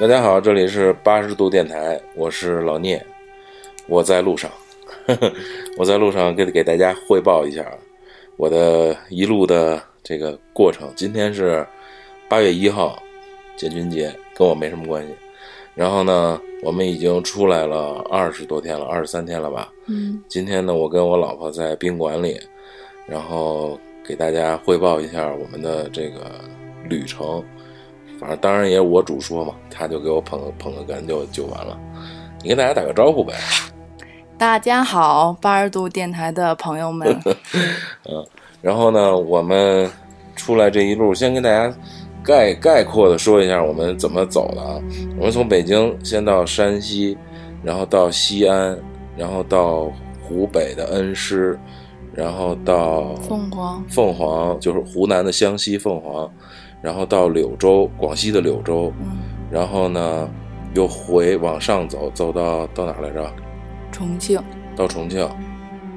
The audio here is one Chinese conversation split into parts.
大家好，这里是八十度电台，我是老聂，我在路上，我在路上给给大家汇报一下我的一路的这个过程。今天是八月一号，建军节，跟我没什么关系。然后呢，我们已经出来了二十多天了，二十三天了吧？嗯，今天呢，我跟我老婆在宾馆里，然后给大家汇报一下我们的这个旅程。反正当然也我主说嘛，他就给我捧捧个哏就就完了。你跟大家打个招呼呗。大家好，八十度电台的朋友们。嗯，然后呢，我们出来这一路，先跟大家概概括的说一下我们怎么走的啊。我们从北京先到山西，然后到西安，然后到湖北的恩施，然后到凤凰，凤凰就是湖南的湘西凤凰。然后到柳州，广西的柳州，嗯，然后呢，又回往上走，走到到哪来着？重庆。到重庆，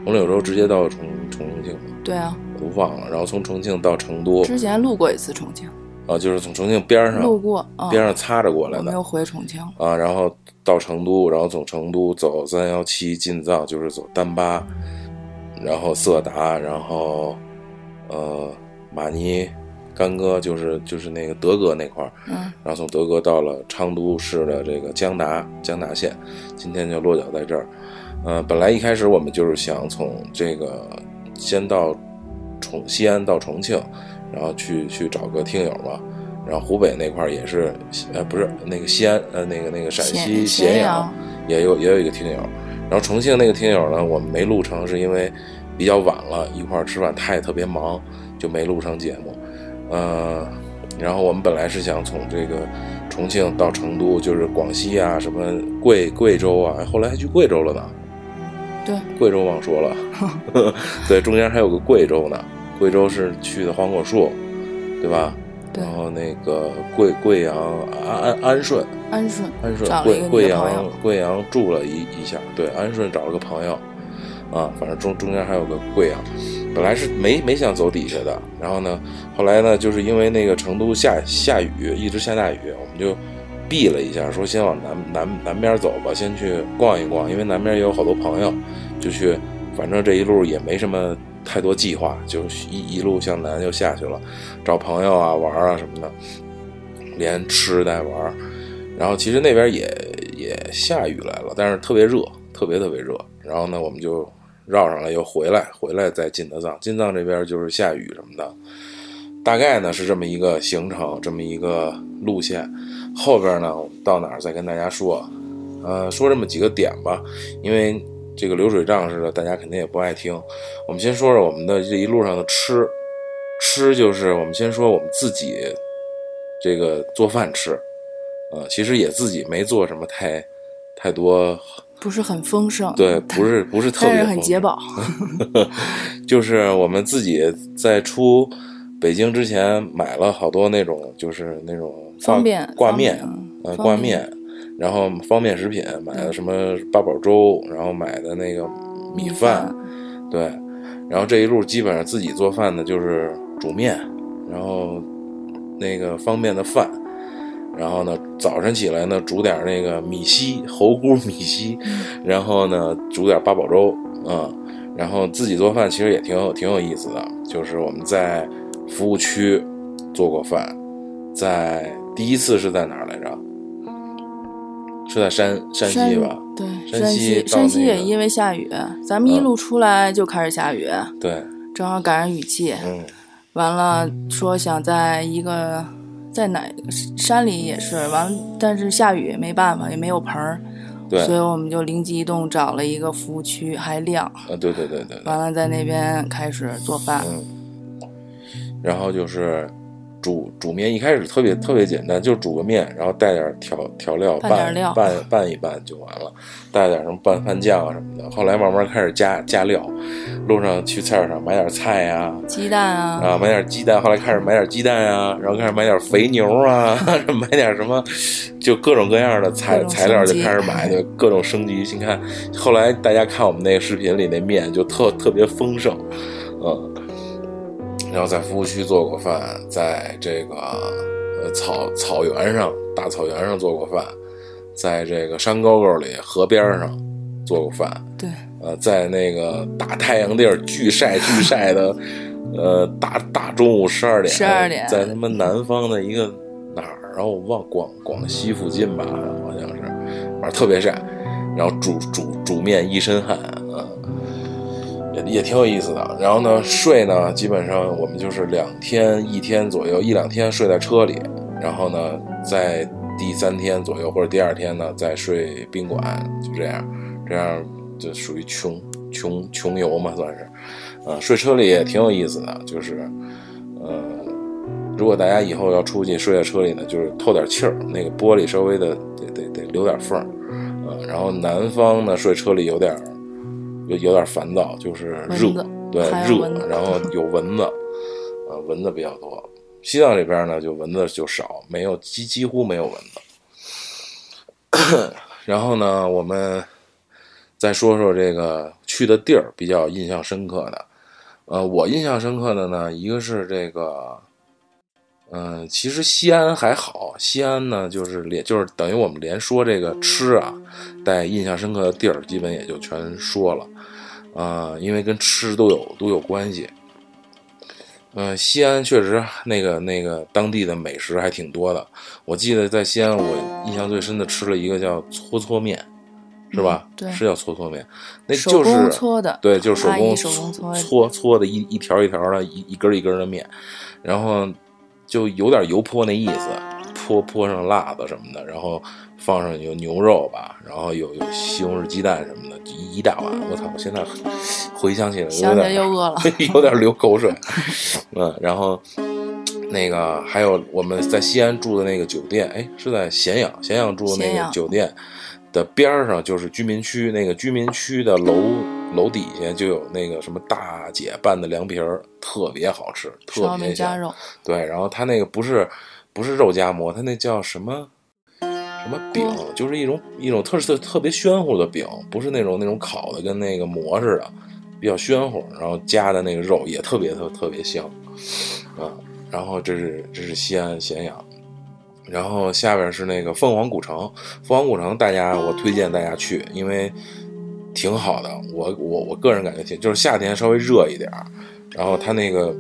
从柳州直接到重重庆。对啊，我忘了。然后从重庆到成都。之前路过一次重庆。啊，就是从重庆边上路过，边上擦着过来的。没有回重庆。啊，然后到成都，然后从成都走三幺七进藏，就是走丹巴，然后色达，然后呃马尼。干哥就是就是那个德哥那块儿，嗯，然后从德哥到了昌都市的这个江达江达县，今天就落脚在这儿。呃，本来一开始我们就是想从这个先到重西安到重庆，然后去去找个听友嘛。然后湖北那块儿也是，呃，不是那个西安，呃，那个那个陕西咸阳也有也有一个听友。然后重庆那个听友呢，我们没录成，是因为比较晚了，一块儿吃饭，他也特别忙，就没录成节目。呃，然后我们本来是想从这个重庆到成都，就是广西啊，什么贵贵州啊，后来还去贵州了呢。对，贵州忘说了，对，中间还有个贵州呢。贵州是去的黄果树，对吧？对。然后那个贵贵阳安安安顺，安顺安顺贵贵阳贵阳住了一一下，对，安顺找了个朋友，啊，反正中中间还有个贵阳。本来是没没想走底下的，然后呢，后来呢，就是因为那个成都下下雨，一直下大雨，我们就避了一下，说先往南南南边走吧，先去逛一逛，因为南边也有好多朋友，就去，反正这一路也没什么太多计划，就一一路向南就下去了，找朋友啊玩啊什么的，连吃带玩，然后其实那边也也下雨来了，但是特别热，特别特别热，然后呢，我们就。绕上来又回来，回来再进的藏，进藏这边就是下雨什么的，大概呢是这么一个行程，这么一个路线。后边呢我们到哪儿再跟大家说，呃，说这么几个点吧，因为这个流水账似的，大家肯定也不爱听。我们先说说我们的这一路上的吃，吃就是我们先说我们自己这个做饭吃，呃，其实也自己没做什么太太多。不是很丰盛，对，不是不是特别很解饱。就是我们自己在出北京之前买了好多那种，就是那种方便挂面，呃，挂面，然后方便食品，买的什么八宝粥，然后买的那个米饭，对，然后这一路基本上自己做饭的，就是煮面，然后那个方便的饭。然后呢，早晨起来呢，煮点那个米稀，猴菇米稀，然后呢，煮点八宝粥，嗯，然后自己做饭其实也挺有挺有意思的。就是我们在服务区做过饭，在第一次是在哪儿来着？是在山山西吧？对，山西山西也因为下雨，咱们一路出来就开始下雨，对，正好赶上雨季，嗯，完了说想在一个。在哪山里也是完，但是下雨没办法，也没有盆儿，对，所以我们就灵机一动找了一个服务区，还亮啊，对对对对，完了在那边开始做饭，嗯，然后就是。煮煮面一开始特别特别简单，就煮个面，然后带点调调料拌拌拌一拌就完了，带点什么拌饭酱啊什么的。后来慢慢开始加加料，路上去菜市场买点菜呀，鸡蛋啊，啊买点鸡蛋。后来开始买点鸡蛋啊，然后开始买点肥牛啊，买点什么，就各种各样的材材料就开始买，就各种升级。你看，后来大家看我们那个视频里那面就特特别丰盛，嗯。然后在服务区做过饭，在这个呃草草原上大草原上做过饭，在这个山沟沟里河边上做过饭，对，呃，在那个大太阳地儿巨晒巨晒的，呃，大大中午十二点，十二点在他妈南方的一个哪儿，然后我忘广广西附近吧，好像是，反正特别晒，然后煮煮煮面一身汗啊。也也挺有意思的，然后呢，睡呢，基本上我们就是两天一天左右，一两天睡在车里，然后呢，在第三天左右或者第二天呢，再睡宾馆，就这样，这样就属于穷穷穷游嘛，算是，啊，睡车里也挺有意思的，就是，呃，如果大家以后要出去睡在车里呢，就是透点气儿，那个玻璃稍微的得得得留点缝儿，啊，然后南方呢睡车里有点有有点烦躁，就是热，对热然后有蚊子，呃，蚊子比较多。西藏这边呢，就蚊子就少，没有几几乎没有蚊子。然后呢，我们再说说这个去的地儿比较印象深刻的。呃，我印象深刻的呢，一个是这个，嗯、其实西安还好，西安呢就是连就是等于我们连说这个吃啊，带印象深刻的地儿，基本也就全说了。啊、因为跟吃都有都有关系。嗯、西安确实那个那个当地的美食还挺多的。我记得在西安，我印象最深的吃了一个叫搓搓面，是吧？嗯对是叫搓搓面，那就是搓的对，就是手工手工搓搓搓的一一条一条的，一一根一根的面，然后就有点油泼那意思，泼泼上辣子什么的，然后放上有牛肉吧，然后有有西红柿鸡蛋什么的，一一大碗。我操！我现在回想起来有点又饿了。有点流口水。嗯，然后那个还有我们在西安住的那个酒店，哎，是在咸阳，咸阳住的那个酒店的边儿上就是居民区，那个居民区的楼楼底下就有那个什么大姐拌的凉皮儿，特别好吃，特别香。对，然后它那个不是不是肉夹馍，它那叫什么？什么饼，就是一种一种特特特别暄乎的饼，不是那种那种烤的跟那个馍似的，比较暄乎，然后加的那个肉也特别特特别香，啊，然后这是这是西安咸阳，然后下边是那个凤凰古城，凤凰古城大家我推荐大家去，因为挺好的，我我我个人感觉挺就是夏天稍微热一点，然后它那个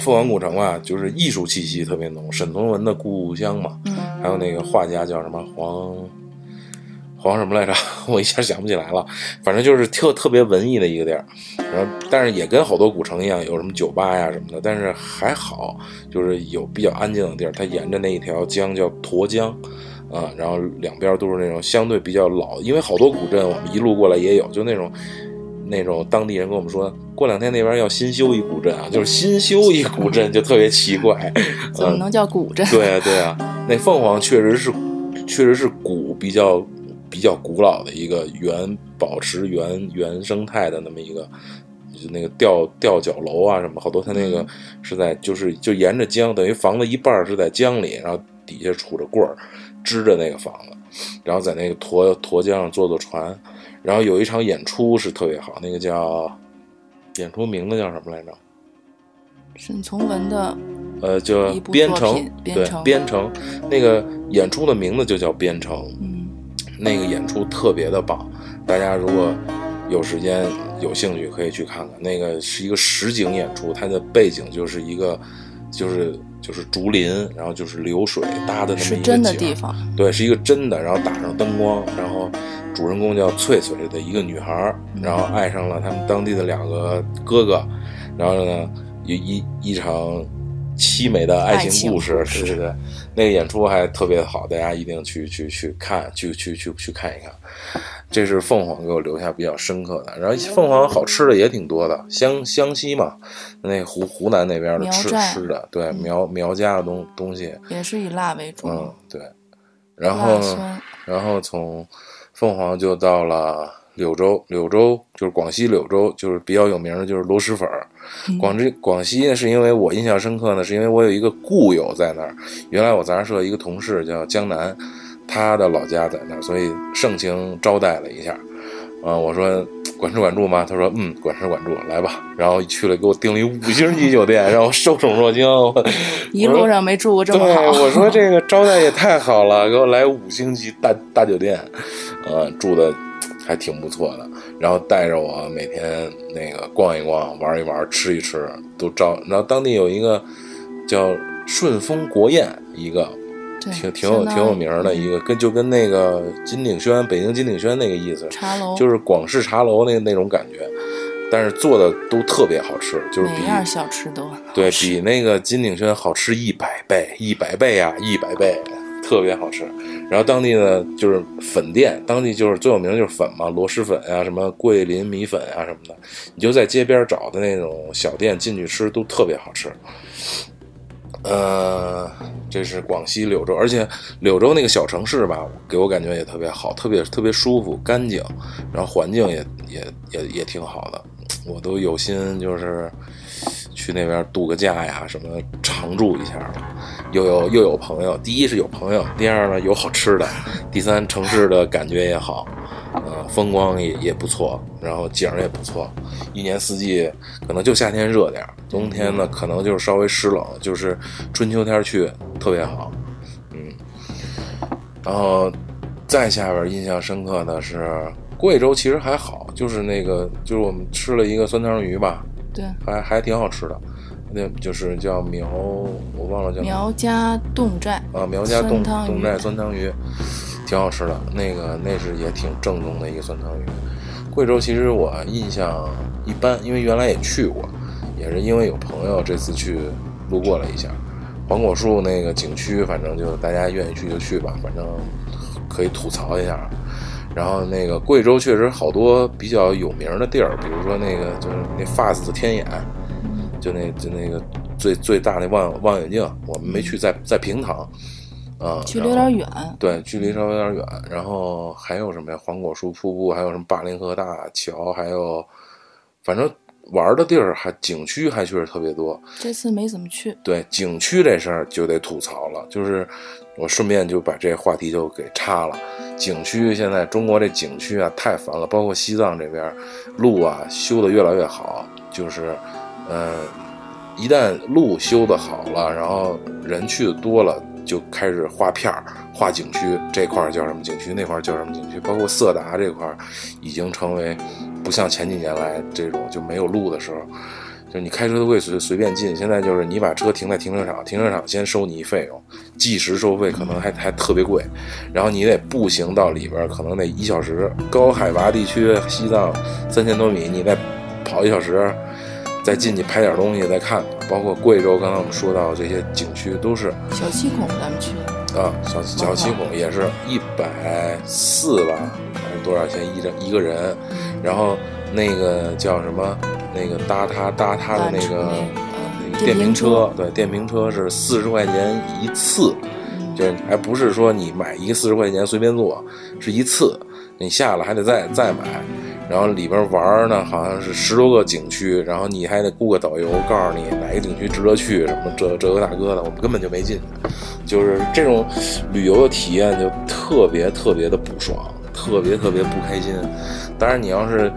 凤凰古城啊，就是艺术气息特别浓，沈从文的故乡嘛，嗯，还有那个画家叫什么黄黄什么来着？我一下想不起来了。反正就是特特别文艺的一个地儿，然后但是也跟好多古城一样，有什么酒吧呀什么的，但是还好，就是有比较安静的地儿。它沿着那一条江叫沱江。啊，然后两边都是那种相对比较老，因为好多古镇我们一路过来也有，就那种那种当地人跟我们说，过两天那边要新修一古镇啊，就是新修一古镇，就特别奇怪。怎么能叫古镇？对啊，对啊，那凤凰确实是，确实是古比较比较古老的一个原保持原原生态的那么一个，就那个吊吊脚楼啊什么，好多它那个是在就是就沿着江，等于房子一半是在江里，然后底下杵着棍儿支着那个房子，然后在那个沱沱江上坐坐船，然后有一场演出是特别好，那个叫演出名字叫什么来着？沈从文的呃，叫编程对，程编程，那个演出的名字就叫编程，嗯，那个演出特别的棒，大家如果有时间有兴趣可以去看看。那个是一个实景演出，它的背景就是一个就是就是竹林，然后就是流水搭的那么一个是真的景地方，对，是一个真的，然后打上灯光，然后主人公叫翠翠的一个女孩，然后爱上了他们当地的两个哥哥，然后呢，一一一场凄美的爱情故事，对对对，那个演出还特别好，大家一定去去去看，去去去去看一看。这是凤凰给我留下比较深刻的，然后凤凰好吃的也挺多的，湘湘西嘛，那湖湖南那边的吃吃的，对苗苗家的东东西，也是以辣为主，嗯，对。然后，然后从凤凰就到了柳州，柳州就是广西柳州，就是比较有名的就是螺蛳粉儿。广西广西呢，是因为我印象深刻呢，是因为我有一个故友在那儿，原来我杂志社一个同事叫江南，他的老家在那儿，所以盛情招待了一下。啊、我说管吃管住吗？他说嗯，管吃管住，来吧。然后去了，给我订了一五星级酒店，让我受宠若惊。一路上没住过这么好。对，我说这个招待也太好了，给我来五星级大大酒店，呃，住的还挺不错的。然后带着我每天那个逛一逛、玩一玩、吃一吃，都招。然后当地有一个叫顺丰国宴，一个。挺挺有挺有名的一个，跟就跟那个金鼎轩，北京金鼎轩那个意思，茶楼就是广式茶楼那那种感觉，但是做的都特别好吃，就是比样小吃都对比那个金鼎轩好吃一百倍，一百倍啊，一百倍，特别好吃。然后当地呢就是粉店，当地就是最有名的就是粉嘛，螺蛳粉啊，什么桂林米粉啊什么的，你就在街边找的那种小店进去吃都特别好吃。呃，这是广西柳州，而且柳州那个小城市吧，给我感觉也特别好，特别特别舒服、干净，然后环境也也也也挺好的。我都有心就是去那边度个假呀，什么常住一下又有又有朋友，第一是有朋友，第二呢有好吃的，第三城市的感觉也好。呃，风光也也不错，然后景儿也不错，一年四季可能就夏天热点，冬天呢可能就是稍微湿冷，就是春秋天去特别好，嗯。然后再下边印象深刻的是贵州，其实还好，就是那个就是我们吃了一个酸汤鱼吧，对，还还挺好吃的，那就是叫苗，我忘了叫苗家侗寨啊，苗家侗侗寨酸汤鱼。挺好吃的，那个那是也挺正宗的一个酸汤鱼。贵州其实我印象一般，因为原来也去过，也是因为有朋友这次去路过了一下。黄果树那个景区，反正就大家愿意去就去吧，反正可以吐槽一下。然后那个贵州确实好多比较有名的地儿，比如说那个就是那 FAST 天眼，就那就那个最最大那望望远镜，我们没去，在在平塘。啊，距离有点远。对，距离稍微有点远。然后还有什么呀？黄果树瀑布，还有什么巴林河大桥，还有，反正玩的地儿还景区还确实特别多。这次没怎么去。对，景区这事儿就得吐槽了，就是我顺便就把这话题就给插了。景区现在中国这景区啊太烦了，包括西藏这边路啊修的越来越好，就是，嗯，一旦路修的好了，然后人去的多了。就开始划片儿，划景区这块儿叫什么景区，那块儿叫什么景区，包括色达这块儿，已经成为不像前几年来这种就没有路的时候，就你开车都会随随便进。现在就是你把车停在停车场，停车场先收你一费用，计时收费，可能还还特别贵，然后你得步行到里边，可能得一小时。高海拔地区，西藏三千多米，你再跑一小时。再进去拍点东西，再看，包括贵州，刚才我们说到这些景区都是小七孔，咱们去啊，小小七孔也是一百四吧，还是多少钱一人一个人？然后那个叫什么？那个搭他搭他的那个那个电瓶车，对，电瓶车是四十块钱一次，就是还不是说你买一个四十块钱随便坐，是一次，你下了还得再再买。然后里边玩呢，好像是十多个景区，然后你还得雇个导游，告诉你哪个景区值得去，什么这这个大哥的，我们根本就没进去。就是这种旅游的体验就特别特别的不爽，特别特别不开心。当然，你要是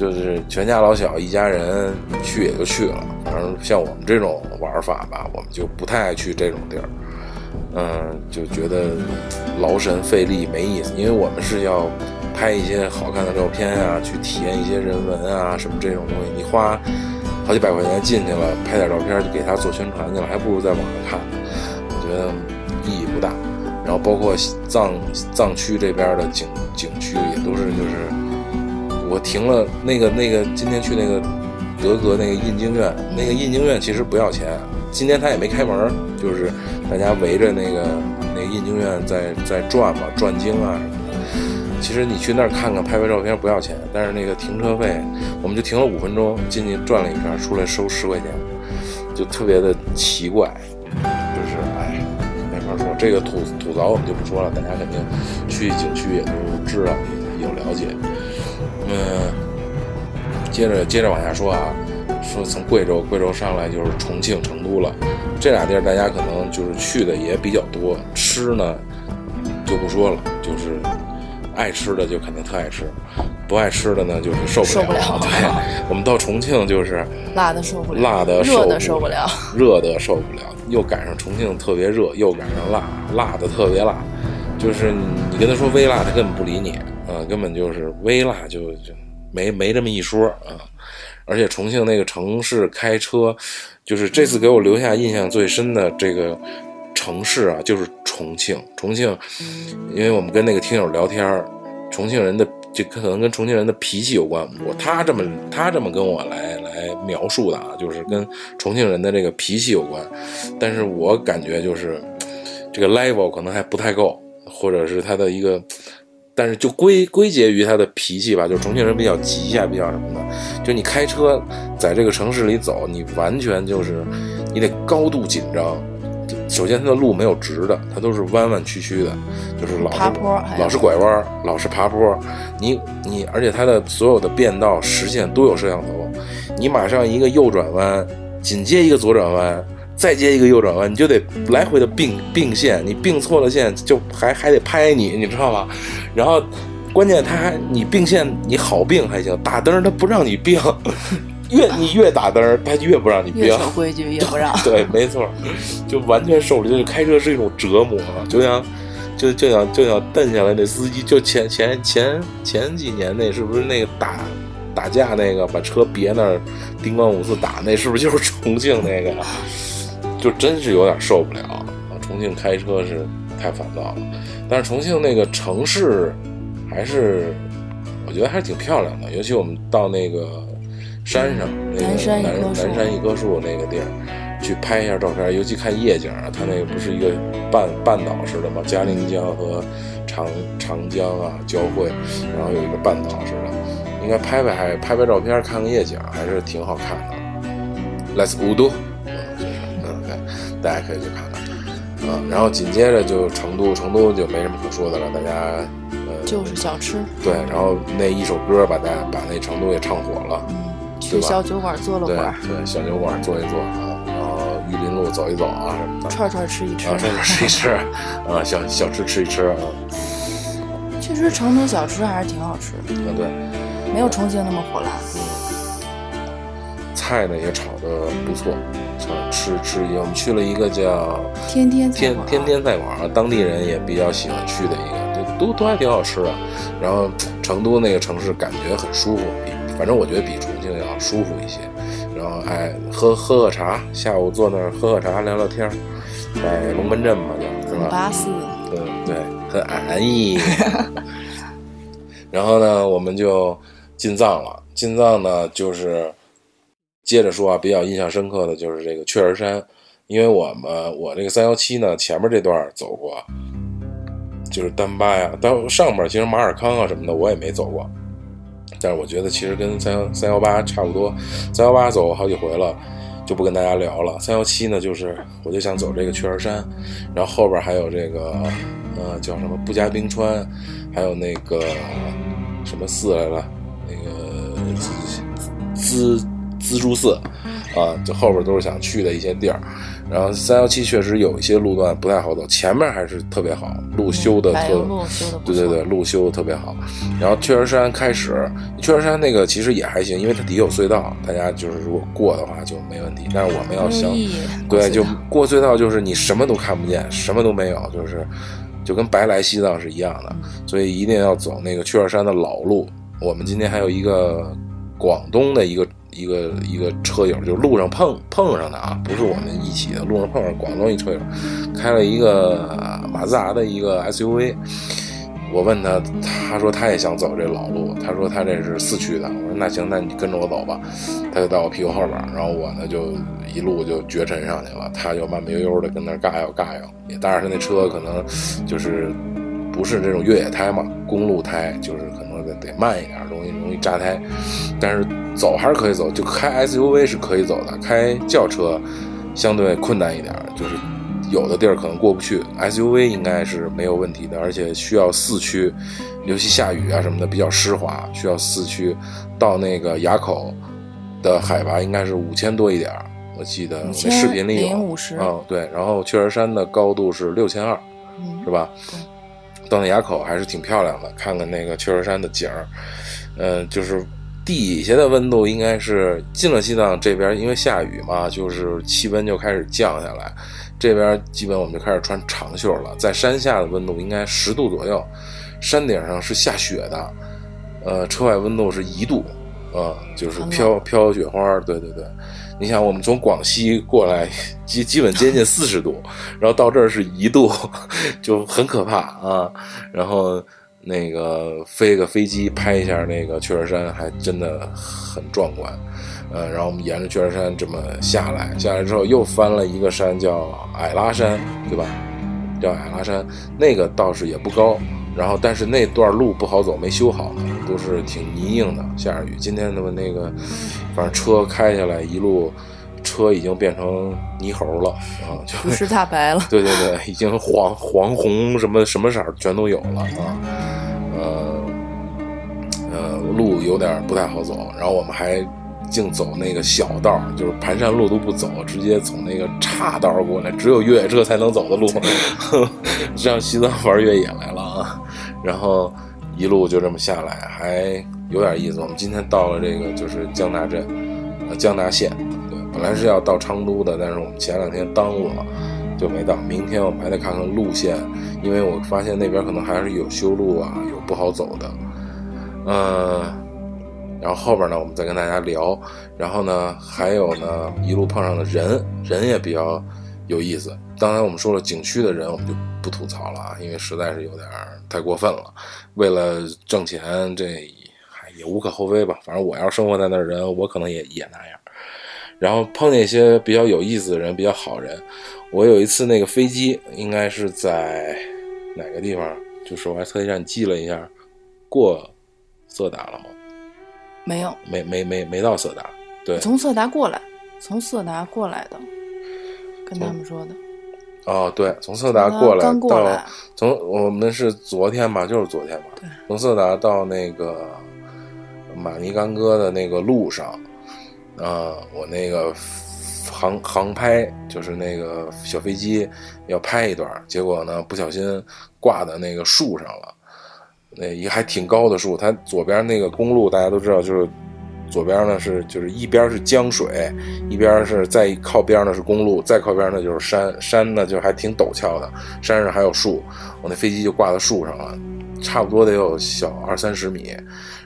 就是全家老小一家人去也就去了，反正像我们这种玩法吧，我们就不太爱去这种地儿。嗯，就觉得劳神费力没意思，因为我们是要。拍一些好看的照片啊，去体验一些人文啊，什么这种东西，你花好几百块钱进去了，拍点照片就给他做宣传去了，还不如在网上看，我觉得意义不大。然后包括藏藏区这边的景景区也都是，就是我停了那个那个今天去那个德格那个印经院，那个印经院其实不要钱，今天他也没开门，就是大家围着那个那个印经院在在转嘛，转经啊什么的。其实你去那儿看看，拍拍照片不要钱，但是那个停车费，我们就停了五分钟，进去转了一圈，出来收十块钱，就特别的奇怪，就是哎，没法说。这个吐吐槽我们就不说了，大家肯定去景区也都知道，有了解。嗯，接着接着往下说啊，说从贵州贵州上来就是重庆成都了，这俩地儿大家可能就是去的也比较多，吃呢就不说了，就是。爱吃的就肯定特爱吃，不爱吃的呢就是受不受不了对，我们到重庆就是辣的受不了，辣的热的受受不了。热的受不了，又赶上重庆特别热，又赶上辣，辣的特别辣，就是你跟他说微辣，他根本不理你啊，根本就是微辣就就没没这么一说啊。而且重庆那个城市开车，就是这次给我留下印象最深的这个城市啊，就是重庆。重庆，因为我们跟那个听友聊天，重庆人的这可能跟重庆人的脾气有关。我他这么他这么跟我来来描述的啊，就是跟重庆人的这个脾气有关。但是我感觉就是这个 level 可能还不太够，或者是他的一个。但是就归归结于他的脾气吧，就是重庆人比较急呀，比较什么的。就你开车在这个城市里走，你完全就是你得高度紧张。首先，它的路没有直的，它都是弯弯曲曲的，就是老是爬坡老是拐弯，老是爬坡。你你，而且它的所有的变道实线都有摄像头，你马上一个右转弯，紧接一个左转弯，再接一个右转弯，你就得来回的并并线，你并错了线就还还得拍你，你知道吗？然后关键他还你并线你好并还行，打灯他不让你并，越你越打灯他越不让你并越。守规矩越不让。对，没错，就完全受不了。就开车是一种折磨，就像就就想就想蹬下来那司机，就前前前前几年那是不是那个打打架那个把车别那儿叮咣五四打那是不是就是重庆那个呀？就真是有点受不了啊！重庆开车是太烦躁了，但是重庆那个城市还是我觉得还是挺漂亮的，尤其我们到那个山上那个南山一南棵树南山一棵树那个地儿，去拍一下照片，尤其看夜景啊，它那个不是一个半半岛似的吗？嘉陵江和长长江啊交汇，然后有一个半岛似的，应该拍拍还拍拍照片，看看夜景，还是挺好看的。Let's 五都，嗯，就是嗯，对，大家可以去看看。啊，然后紧接着就成都，成都就没什么可说的了，大家呃，就是小吃，对，然后那一首歌把大家把那成都也唱火了，嗯，去小酒馆坐了会对儿，对，小酒馆坐一坐啊，然后玉林路走一走啊什么的，串串吃一吃。啊，。串串吃一吃，啊，小小吃吃一吃啊，确实，成都小吃还是挺好吃的，啊对，没有重庆那么火辣。菜呢也炒的不错，想吃吃我们去了一个叫天天天天天菜馆，当地人也比较喜欢去的一个，就都都还挺好吃的。然后成都那个城市感觉很舒服，比反正我觉得比重庆要舒服一些。然后哎，喝喝喝茶，下午坐那儿喝喝茶，聊聊天儿，在龙门阵嘛，就是吧？八四，嗯，对，很安逸。然后呢，我们就进藏了。进藏呢，就是接着说啊，比较印象深刻的就是这个雀儿山，因为我们我这个三幺七呢，前面这段走过，就是丹巴呀，到上面其实马尔康啊什么的我也没走过，但是我觉得其实跟三幺三幺八差不多，三幺八走过好几回了。就不跟大家聊了。三幺七呢，就是我就想走这个雀儿山，然后后边还有这个呃叫什么布加冰川，还有那个什么寺来了，那个资资资助寺啊，就后边都是想去的一些地儿。然后三幺七确实有一些路段不太好走，前面还是特别好，路修的特柏油路修的。对对对，路修的特别好。然后雀儿山开始，雀儿山那个其实也还行，因为它底有隧道，大家就是如果过的话就没问题。但是我们要想对，就过隧道就是你什么都看不见，什么都没有，就是就跟白来西藏是一样的，所以一定要走那个雀儿山的老路。我们今天还有一个广东的一个一个一个车友，就路上碰碰上的啊，不是我们一起的，路上碰上广东一车友，开了一个马自达的一个 SUV。我问他，他说他也想走这老路，他说他这是四驱的。我说那行，那你跟着我走吧。他就到我屁股后边，然后我呢就一路就绝尘上去了，他就慢慢悠悠的跟那儿嘎悠嘎悠，也但是他那车可能就是不是这种越野胎嘛，公路胎，就是可能得得慢一点，容易容易扎胎。但是走还是可以走，就开 SUV 是可以走的，开轿车相对困难一点，就是有的地儿可能过不去，SUV 应该是没有问题的，而且需要四驱，尤其下雨啊什么的比较湿滑，需要四驱。到那个垭口的海拔应该是五千多一点，我记得那视频里有。5050嗯，对。然后雀儿山的高度是六千二，嗯是吧？到那垭口还是挺漂亮的，看看那个雀儿山的景儿，嗯，就是底下的温度应该是进了西藏这边，因为下雨嘛，就是气温就开始降下来，这边基本我们就开始穿长袖了，在山下的温度应该十度左右，山顶上是下雪的，呃，车外温度是一度，啊，就是飘飘雪花，对对对。你想，我们从广西过来，基基本接近四十度，然后到这儿是一度，就很可怕啊。然后那个飞个飞机拍一下那个雀儿山，还真的很壮观。呃，然后我们沿着雀儿山这么下来，下来之后又翻了一个山，叫矮拉山，对吧？叫矮拉山，那个倒是也不高。然后，但是那段路不好走，没修好呢，都是挺泥泞的。下着雨，今天他们那个，反正车开下来一路，车已经变成泥猴了啊，就不是大白了。对对对，已经黄黄红什么什么色儿全都有了啊。呃呃，路有点不太好走，然后我们还净走那个小道，就是盘山路都不走，直接从那个岔道过来，只有越野车才能走的路，上西藏玩越野来了啊。然后一路就这么下来，还有点意思。我们今天到了这个就是江达镇，呃，江达县。对，本来是要到昌都的，但是我们前两天耽误了，就没到。明天我们还得看看路线，因为我发现那边可能还是有修路啊，有不好走的。嗯，然后后边呢，我们再跟大家聊。然后呢，还有呢，一路碰上的人，人也比较有意思。刚才我们说了景区的人，我们就不吐槽了啊，因为实在是有点太过分了。为了挣钱，这也无可厚非吧。反正我要生活在那儿，人我可能也也那样。然后碰见一些比较有意思的人，比较好人。我有一次那个飞机应该是在哪个地方？就是我还特意让你记了一下，过色达了吗？没有，没没没没到色达。对，从色达过来，从色达过来的，跟他们说的。哦，对，从色达过来到从我们是昨天吧，就是昨天吧。对从色达到那个马尼干戈的那个路上，啊，我那个航航拍就是那个小飞机要拍一段，结果呢不小心挂在那个树上了，那一还挺高的树，它左边那个公路大家都知道就是。左边呢是就是一边是江水，一边是再靠边呢是公路，再靠边呢就是山，山呢就还挺陡峭的，山上还有树，我那飞机就挂在树上了，差不多得有小二三十米，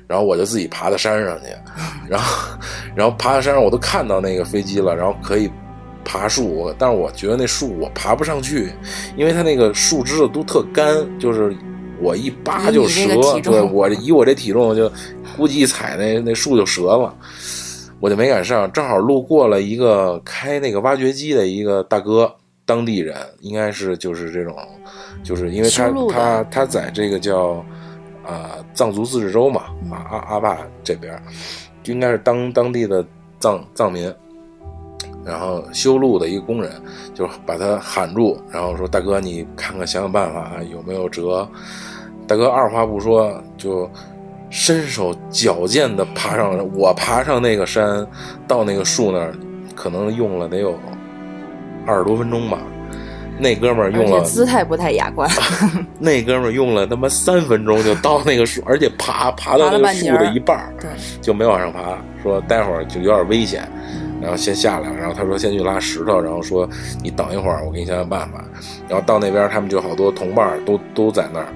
然后我就自己爬到山上去，然后然后爬到山上我都看到那个飞机了，然后可以爬树，但是我觉得那树我爬不上去，因为它那个树枝子都特干，就是我一扒就折，对我以我这体重就。估计一踩那那树就折了，我就没敢上。正好路过了一个开那个挖掘机的一个大哥，当地人应该是就是这种，就是因为他他他在这个叫啊藏族自治州嘛啊阿阿坝这边，应该是当当地的藏藏民，然后修路的一个工人，就把他喊住，然后说大哥你看看想想办法有没有辙。大哥二话不说就。伸手矫健地爬上，我爬上那个山，到那个树那儿，可能用了得有二十多分钟吧。那哥们儿用了，姿态不太雅观。那哥们儿用了他妈三分钟就到那个树，而且爬爬到那个树的一半儿，对，就没往上爬。说待会儿就有点危险，然后先下来。然后他说先去拉石头，然后说你等一会儿，我给你想想办法。然后到那边，他们就好多同伴都都在那儿，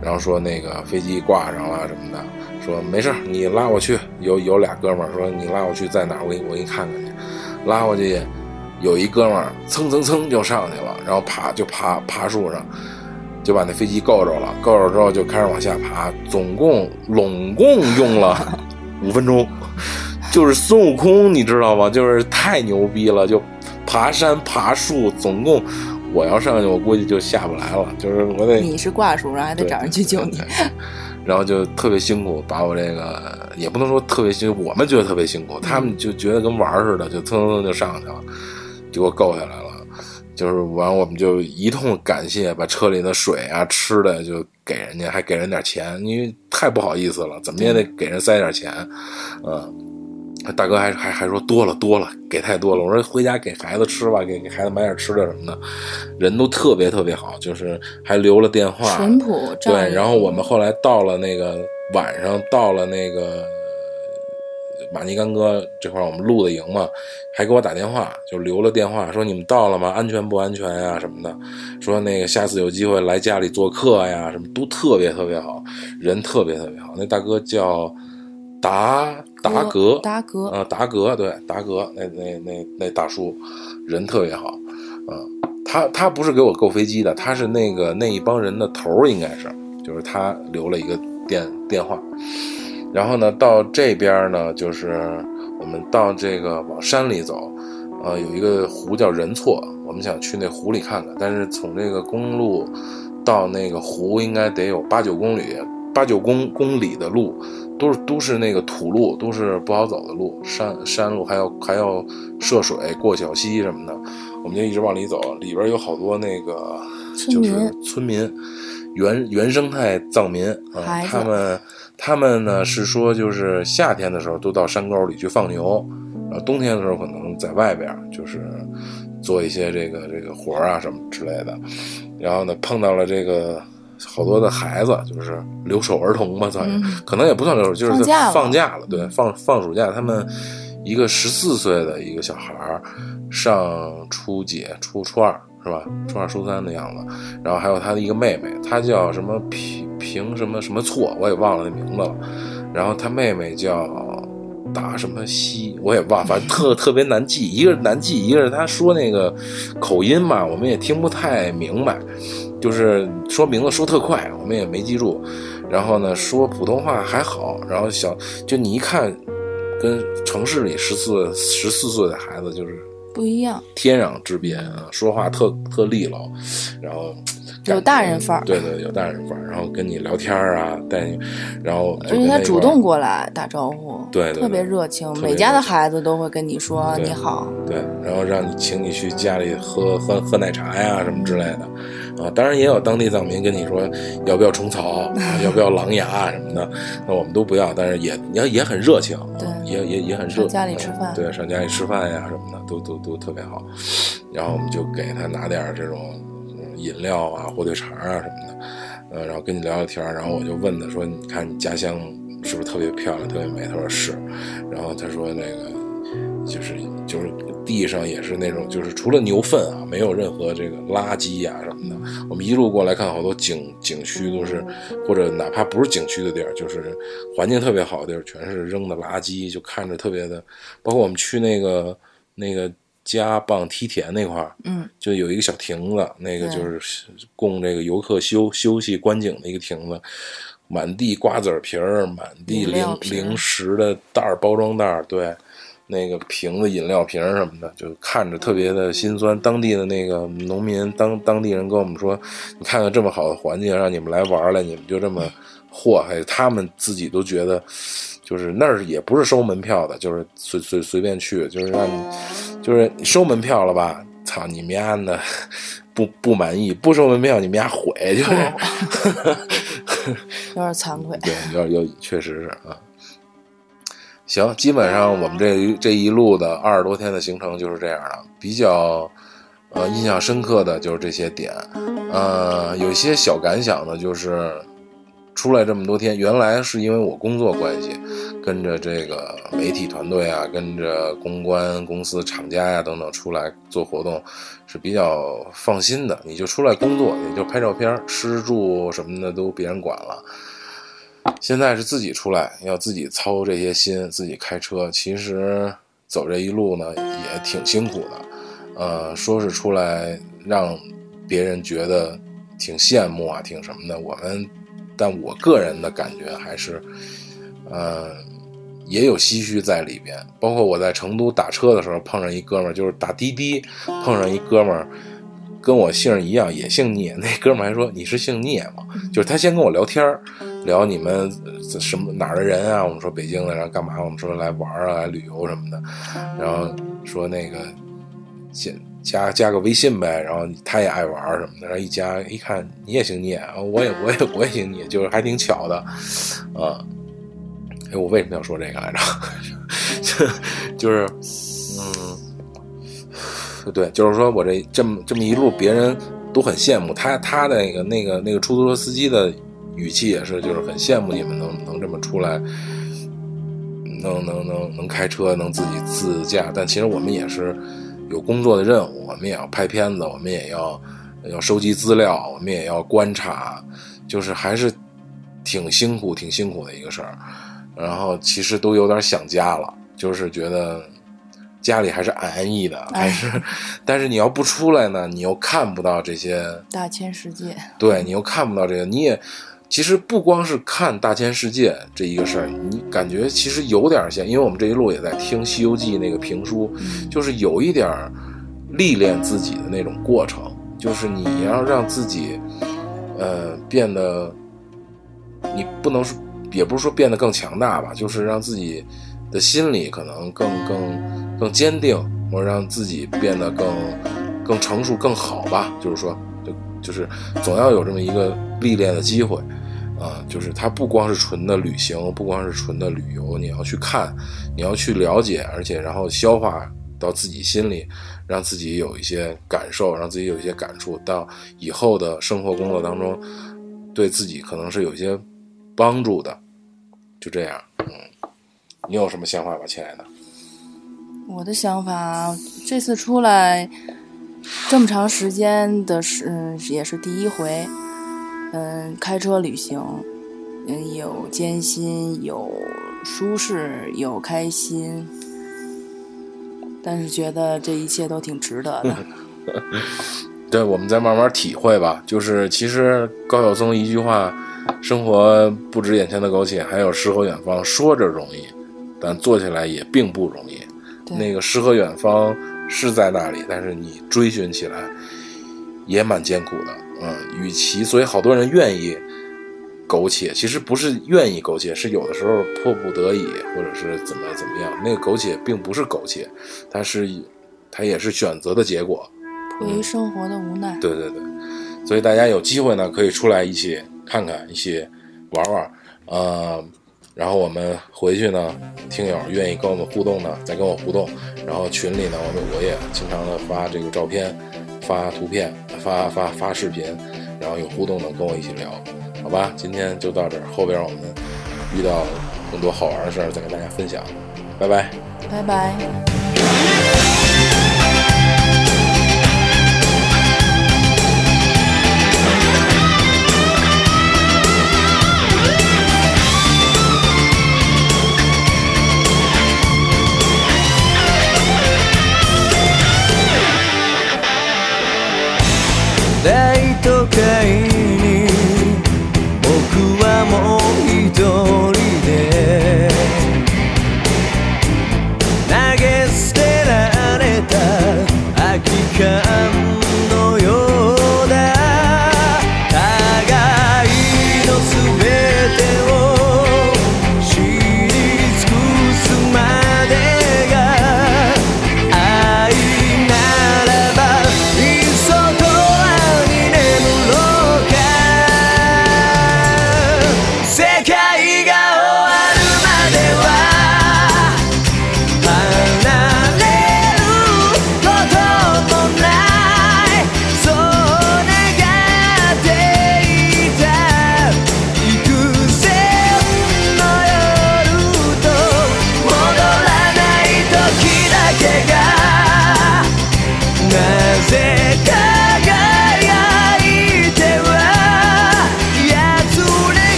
然后说那个飞机挂上了什么的。说没事你拉我去。有有俩哥们儿说你拉我去在哪儿，我给你我给你看看去。拉过去，有一哥们儿蹭蹭蹭就上去了，然后爬就爬爬树上，就把那飞机够着了。够着之后就开始往下爬，总共拢共用了 五分钟。就是孙悟空，你知道吗？就是太牛逼了，就爬山爬树，总共我要上去，我估计就下不来了。就是我得你是挂树然后，还得找人去救你。然后就特别辛苦，把我这个也不能说特别辛苦，我们觉得特别辛苦，他们就觉得跟玩似的，就蹭蹭蹭就上去了，就给我够下来了。就是完，我们就一通感谢，把车里的水啊、吃的就给人家，还给人点钱，因为太不好意思了，怎么也得给人塞点钱，嗯。大哥还还还说多了多了，给太多了。我说回家给孩子吃吧，给给孩子买点吃的什么的。人都特别特别好，就是还留了电话，淳朴。对，然后我们后来到了那个晚上，到了那个马尼干哥这块，我们露的营嘛，还给我打电话，就留了电话，说你们到了吗？安全不安全呀？什么的？说那个下次有机会来家里做客呀？什么都特别特别好，人特别特别好。那大哥叫。达达格，达格啊，达格，对，达格，那那那那大叔，人特别好，啊，他他不是给我购飞机的，他是那个那一帮人的头儿，应该是，就是他留了一个电电话，然后呢，到这边呢，就是我们到这个往山里走，呃，有一个湖叫仁措，我们想去那湖里看看，但是从这个公路到那个湖应该得有八九公里，八九公公里的路。都是都是那个土路，都是不好走的路，山山路还要还要涉水过小溪什么的，我们就一直往里走，里边有好多那个就是村民，原原生态藏民啊，他们他们呢是说就是夏天的时候都到山沟里去放牛，然后冬天的时候可能在外边就是做一些这个这个活啊什么之类的，然后呢碰到了这个。好多的孩子就是留守儿童吧，算是，可能也不算留守，就是放假了，对，放放暑假。他们一个十四岁的一个小孩儿，上初几，初初二是吧？初二、初三的样子。然后还有他的一个妹妹，她叫什么平平什么什么错，我也忘了那名字了。然后他妹妹叫达什么西，我也忘，反正特 特别难记。一个是难记，一个是他说那个口音嘛，我们也听不太明白。就是说名字说特快，我们也没记住。然后呢，说普通话还好。然后小就你一看，跟城市里十四十四岁的孩子就是不一样，天壤之别啊！说话特特利落，然后。有大人范儿，对对，有大人范儿，然后跟你聊天啊，带你，然后而且他主动过来打招呼，对，特别热情，每家的孩子都会跟你说你好，对，然后让你请你去家里喝喝喝奶茶呀什么之类的，啊，当然也有当地藏民跟你说要不要虫草，要不要狼牙什么的，那我们都不要，但是也也也很热情，对，也也也很热，家里吃饭，对，上家里吃饭呀什么的都都都特别好，然后我们就给他拿点这种。饮料啊，火腿肠啊什么的，呃，然后跟你聊聊天然后我就问他说：“你看你家乡是不是特别漂亮、特别美？”他说是。然后他说：“那个就是就是地上也是那种，就是除了牛粪啊，没有任何这个垃圾呀什么的。我们一路过来看，好多景景区都是，或者哪怕不是景区的地儿，就是环境特别好的地儿，全是扔的垃圾，就看着特别的。包括我们去那个那个。”加棒梯田那块儿，嗯，就有一个小亭子，那个就是供这个游客休休息观景的一个亭子，满地瓜子皮儿，满地零零食的袋儿、包装袋儿，对，那个瓶子、饮料瓶什么的，就看着特别的心酸。当地的那个农民当当地人跟我们说：“你看看这么好的环境，让你们来玩了，你们就这么祸害。”他们自己都觉得。就是那儿也不是收门票的，就是随随随便去，就是让你，就是收门票了吧？操你妈的，不不满意，不收门票你们家毁，就是有点惭愧。对，有有确实是啊。行，基本上我们这这一路的二十多天的行程就是这样的，比较呃印象深刻的就是这些点，呃，有一些小感想呢，就是。出来这么多天，原来是因为我工作关系，跟着这个媒体团队啊，跟着公关公司、厂家呀等等出来做活动，是比较放心的。你就出来工作，也就拍照片，吃住什么的都别人管了。现在是自己出来，要自己操这些心，自己开车。其实走这一路呢，也挺辛苦的。呃，说是出来让别人觉得挺羡慕啊，挺什么的，我们。但我个人的感觉还是，呃，也有唏嘘在里边。包括我在成都打车的时候，碰上一哥们儿，就是打滴滴碰上一哥们儿，跟我姓一样，也姓聂。那哥们儿还说：“你是姓聂吗？”就是他先跟我聊天儿，聊你们什么哪儿的人啊？我们说北京的，然后干嘛？我们说来玩啊，来旅游什么的。然后说那个先。加加个微信呗，然后他也爱玩什么的，然后一加一看你也姓聂，我也我也我也姓聂，就是还挺巧的，啊，哎，我为什么要说这个来着？就是嗯，对，就是说我这这么这么一路，别人都很羡慕他，他的那个那个那个出租车司机的语气也是，就是很羡慕你们能能这么出来。能能能能开车，能自己自驾，但其实我们也是有工作的任务，我们也要拍片子，我们也要要收集资料，我们也要观察，就是还是挺辛苦、挺辛苦的一个事儿。然后其实都有点想家了，就是觉得家里还是安安逸的，还是，但是你要不出来呢，你又看不到这些大千世界，对你又看不到这个，你也。其实不光是看大千世界这一个事儿，你感觉其实有点像，因为我们这一路也在听《西游记》那个评书，就是有一点历练自己的那种过程，就是你要让自己，呃，变得，你不能说，也不是说变得更强大吧，就是让自己的心理可能更更更坚定，或者让自己变得更更成熟更好吧，就是说，就是总要有这么一个历练的机会。啊，就是它不光是纯的旅行，不光是纯的旅游，你要去看，你要去了解，而且然后消化到自己心里，让自己有一些感受，让自己有一些感触，到以后的生活工作当中，对自己可能是有些帮助的。就这样，嗯，你有什么想法吧，亲爱的？我的想法，这次出来这么长时间的是，嗯，也是第一回。嗯，开车旅行，嗯，有艰辛，有舒适，有开心，但是觉得这一切都挺值得的。对，我们再慢慢体会吧。就是其实高晓松一句话：“生活不止眼前的苟且，还有诗和远方。”说着容易，但做起来也并不容易。那个诗和远方是在那里，但是你追寻起来也蛮艰苦的。嗯，与其所以好多人愿意苟且，其实不是愿意苟且，是有的时候迫不得已，或者是怎么怎么样。那个苟且并不是苟且，它是它也是选择的结果，迫于生活的无奈。对对对，所以大家有机会呢，可以出来一起看看，一起玩玩。呃，然后我们回去呢，听友愿意跟我们互动呢，再跟我互动。然后群里呢，我们我也经常的发这个照片。发图片，发发发视频，然后有互动的跟我一起聊，好吧？今天就到这儿，后边我们遇到更多好玩的事儿再跟大家分享，拜拜，拜拜。都会に僕はもう一人